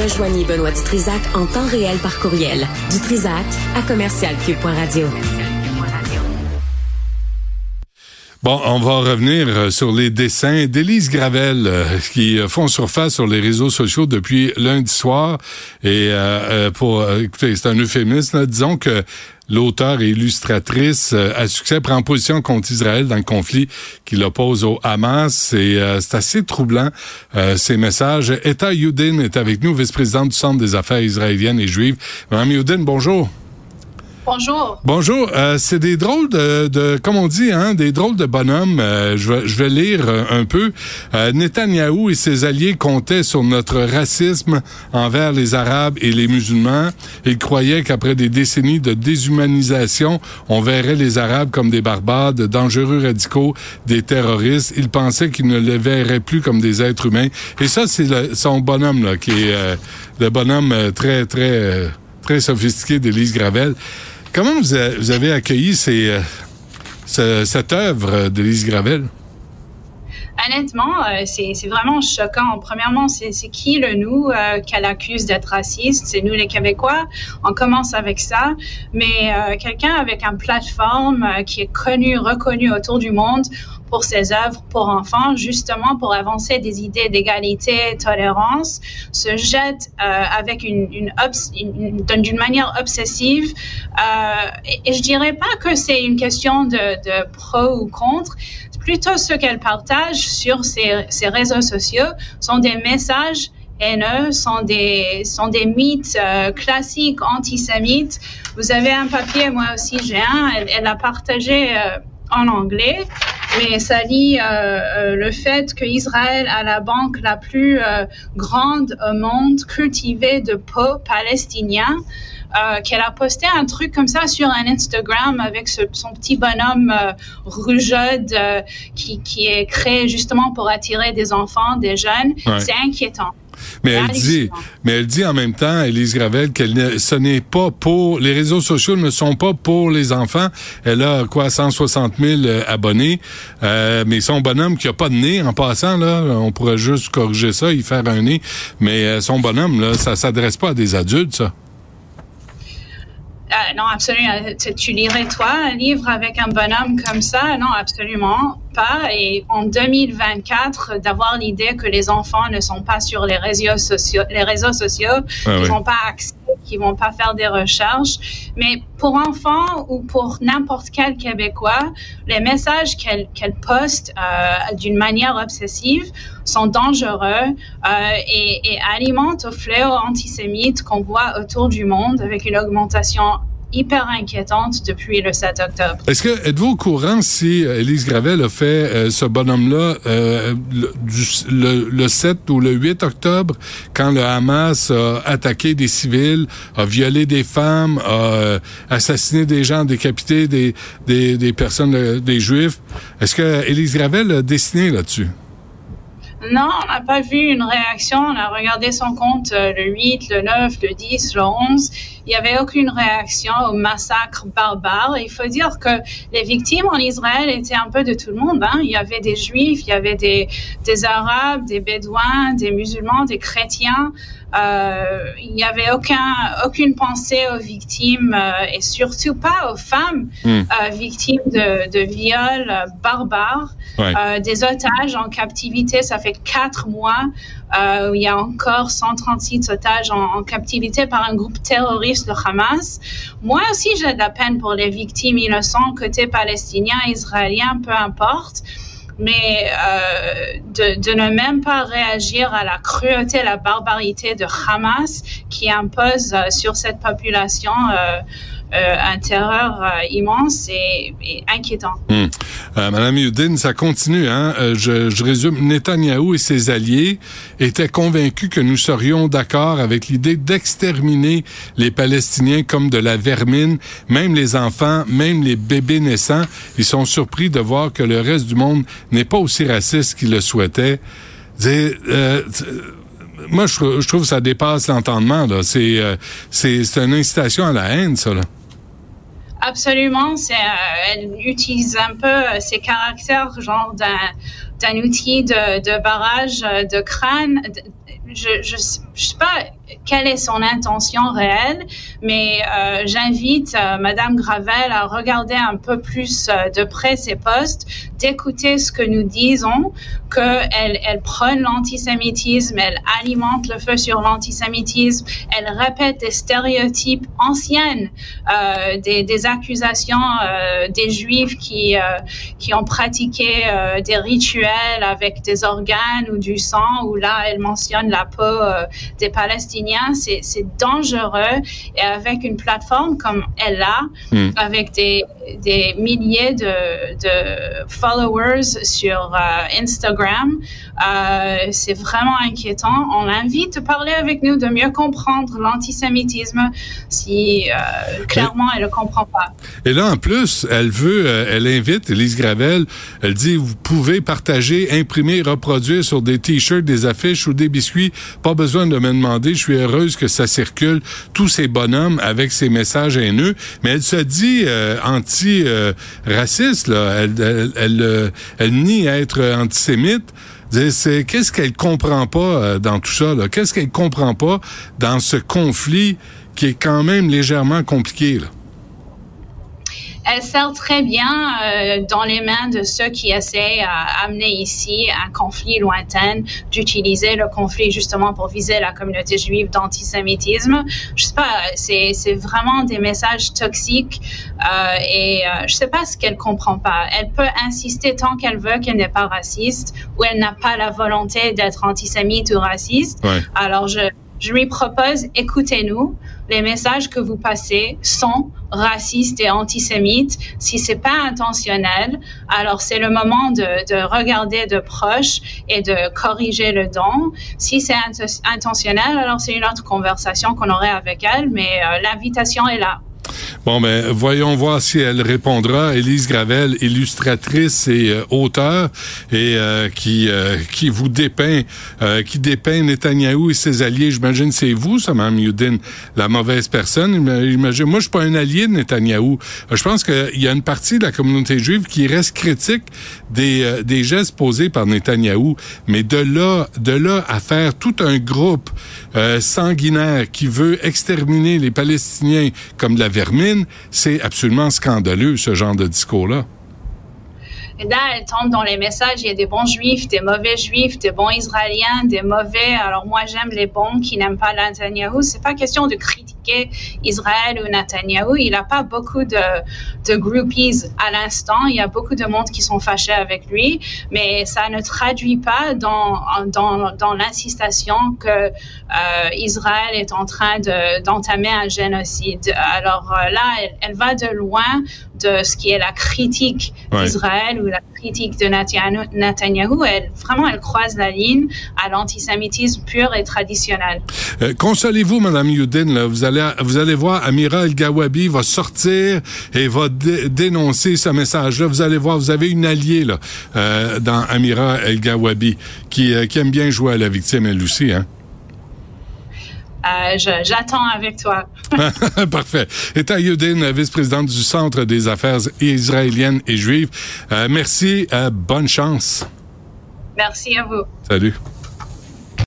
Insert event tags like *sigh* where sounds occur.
Rejoignez Benoît Dutrisac en temps réel par courriel. Dutrisac à commercialcube.radio. Bon, on va revenir euh, sur les dessins d'Élise Gravel euh, qui euh, font surface sur les réseaux sociaux depuis lundi soir. Et pour écoutez, c'est un euphémisme. disons que l'auteur et illustratrice à succès prend position contre Israël dans le conflit qui l'oppose au Hamas. Et c'est assez troublant ces messages. Eta Youdin est avec nous, vice-présidente du Centre des affaires israéliennes et juives. Madame Youdin, bonjour. Bonjour. Bonjour. Euh, c'est des drôles de, de, comme on dit, hein, des drôles de bonhommes. Euh, je, vais, je vais lire euh, un peu. Euh, Netanyahou et ses alliés comptaient sur notre racisme envers les Arabes et les musulmans. Ils croyaient qu'après des décennies de déshumanisation, on verrait les Arabes comme des barbares, dangereux radicaux, des terroristes. Ils pensaient qu'ils ne les verraient plus comme des êtres humains. Et ça, c'est son bonhomme là, qui est le bonhomme très, très, très sophistiqué d'Élise Gravel. Comment vous, avez accueilli euh, cette œuvre d'Élise Gravel? Honnêtement, euh, c'est vraiment choquant. Premièrement, c'est qui le nous euh, qu'elle accuse d'être raciste? C'est nous les Québécois. On commence avec ça. Mais quelqu'un avec une plateforme qui est connu, reconnu autour du monde, pour ses œuvres pour enfants, justement pour avancer des idées d'égalité, tolérance, se jette euh, avec une, une, d'une manière obsessive. Euh, et, je dirais pas que c'est une question de, de pro ou contre, plutôt ce qu'elle partage sur ses, ses, réseaux sociaux sont des messages haineux, sont des, sont des mythes euh, classiques antisémites. Vous avez un papier, moi aussi j'ai un, elle, elle a partagé euh, en anglais mais ça lit euh, euh, le fait qu'Israël a la banque la plus euh, grande au monde cultivée de peau palestinien. Euh, qu'elle a posté un truc comme ça sur un Instagram avec ce, son petit bonhomme euh, rougeaude qui, qui est créé justement pour attirer des enfants, des jeunes. C'est inquiétant. Mais elle dit, mais elle dit en même temps, Elise Gravel, que ce n'est pas pour les réseaux sociaux ne sont pas pour les enfants. Elle a quoi 160 000 euh, abonnés, euh, mais son bonhomme qui a pas de nez en passant là, on pourrait juste corriger ça, y faire un nez. Mais euh, son bonhomme là, ça s'adresse pas à des adultes, ça. Euh, non, absolument. Tu lirais, toi, un livre avec un bonhomme comme ça? Non, absolument pas. Et en 2024, d'avoir l'idée que les enfants ne sont pas sur les réseaux sociaux, les réseaux sociaux, ah n'ont pas accès, qui vont pas faire des recherches. Mais pour enfants ou pour n'importe quel Québécois, les messages qu'elle qu'elle poste euh, d'une manière obsessive sont dangereux euh, et, et alimentent au fléau antisémite qu'on voit autour du monde avec une augmentation hyper inquiétante depuis le 7 octobre. Est-ce que êtes-vous au courant si Elise euh, Gravel a fait euh, ce bonhomme-là euh, le, le, 7 ou le 8 octobre quand le Hamas a attaqué des civils, a violé des femmes, a assassiné des gens, décapité des, des, des personnes, des juifs? Est-ce que Elise Gravel a dessiné là-dessus? Non, on n'a pas vu une réaction. On a regardé son compte le 8, le 9, le 10, le 11 il n'y avait aucune réaction au massacre barbare. Il faut dire que les victimes en Israël étaient un peu de tout le monde. Hein. Il y avait des juifs, il y avait des, des arabes, des bédouins, des musulmans, des chrétiens. Euh, il n'y avait aucun, aucune pensée aux victimes euh, et surtout pas aux femmes hmm. euh, victimes de, de viols euh, barbares, euh, des otages en captivité. Ça fait quatre mois où il y a encore 136 otages en, en captivité par un groupe terroriste le Hamas. Moi aussi, j'ai de la peine pour les victimes innocentes, côté palestinien, israélien, peu importe. Mais euh, de, ne même pas réagir à la cruauté, la barbarité de Hamas qui impose euh, sur cette population euh, un terreur euh, immense et, inquiétant. Hmm. Euh, Madame Youdin, ça continue. Hein? Je, je, résume. Netanyahou et ses alliés étaient convaincus que nous serions d'accord avec l'idée d'exterminer les Palestiniens comme de la vermine, même les enfants, même les bébés naissants. Ils sont surpris de voir que le reste du monde n'est pas aussi raciste qu'ils le souhaitaient. Euh, moi, je, trouve que ça dépasse l'entendement. C'est, c'est une incitation à la haine, ça. Là. Absolument, c'est, euh, elle utilise un peu euh, ses caractères, genre d'un, d'un outil de, de barrage euh, de crâne. je, je, je sais pas quelle est son intention réelle, mais euh, j'invite euh, Madame Gravel à regarder un peu plus euh, de près ses postes, d'écouter ce que nous disons, qu'elle elle prône l'antisémitisme, elle alimente le feu sur l'antisémitisme, elle répète des stéréotypes anciennes, euh, des, accusations des Juifs qui qui ont pratiqué des rituels avec des organes ou du sang, où là elle mentionne la peau des Palestiniens c'est dangereux. Et avec une plateforme comme elle a, hmm. avec des, des milliers de, de, followers sur euh, Instagram, euh, c'est vraiment inquiétant. On l'invite à parler avec nous, de mieux comprendre l'antisémitisme si euh, clairement elle ne comprend pas. Et là, en plus, elle veut, elle invite Elise Gravel, elle dit, vous pouvez partager, imprimer, reproduire sur des t-shirts, des affiches ou des biscuits. Pas besoin de je suis heureuse que ça circule, tous ces bonhommes avec ces messages haineux. Mais elle se dit anti raciste là. Elle, elle, euh, elle, nie être antisémite. Qu'est-ce qu'elle comprend pas euh, dans tout ça Qu'est-ce qu'elle comprend pas dans ce conflit qui est quand même légèrement compliqué elle sert très bien euh, dans les mains de ceux qui essaient à amener ici un conflit lointain, d'utiliser le conflit justement pour viser la communauté juive d'antisémitisme. Je sais pas, c'est, c'est vraiment des messages toxiques euh, et euh, je sais pas ce qu'elle comprend pas. Elle peut insister tant qu'elle veut qu'elle n'est pas raciste ou elle n'a pas la volonté d'être antisémite ou raciste. Alors je je lui propose, écoutez-nous, les messages que vous passez sont racistes et antisémites. Si c'est pas intentionnel, alors c'est le moment de, de, regarder de proche et de corriger le don. Si c'est intentionnel, alors c'est une autre conversation qu'on aurait avec elle, mais euh, l'invitation est là. Bon, ben, voyons voir si elle répondra. Élise Gravel, illustratrice et euh, auteur, et euh, qui euh, qui vous dépeint, qui dépeint Netanyahou et ses alliés. J'imagine c'est vous, ça, Mme Yudin, la mauvaise personne. J'imagine, moi, je suis pas un allié de Netanyahou. Je pense qu'il y a une partie de la communauté juive qui reste critique des des gestes posés par Netanyahou, mais de là de là à faire tout un groupe sanguinaire qui veut exterminer les Palestiniens comme de la vermine, c'est absolument scandaleux, ce genre de discours-là. Là, elle tombe dans les messages, il y a des bons juifs, des mauvais juifs, des bons israéliens, des mauvais. Alors moi, j'aime les bons qui n'aiment pas Netanyahu. C'est pas question de critiquer Israël ou Netanyahu. Il n'a pas beaucoup de, groupies à l'instant. Il y a beaucoup de monde qui sont fâchés avec lui, mais ça ne traduit pas dans, dans, dans que euh, Israël est en train d'entamer un génocide. Alors euh, là, elle, va de loin de ce qui est la critique d'Israël ou la critique de Netanyahu. Elle, vraiment, elle croise la ligne à l'antisémitisme pur et traditionnel. Euh, consolez-vous, Madame Youdin, vous allez, vous allez voir, Amira El-Gawabi va sortir et va dénoncer ce message-là. Vous allez voir, vous avez une alliée là, euh, dans Amira El-Gawabi qui, euh, qui aime bien jouer à la victime, elle aussi, hein? Euh, j'attends avec toi. *laughs* Parfait. Et Yudin, vice-présidente du Centre des affaires israéliennes et juives. Euh, merci. Euh, bonne chance. Merci à vous. Salut.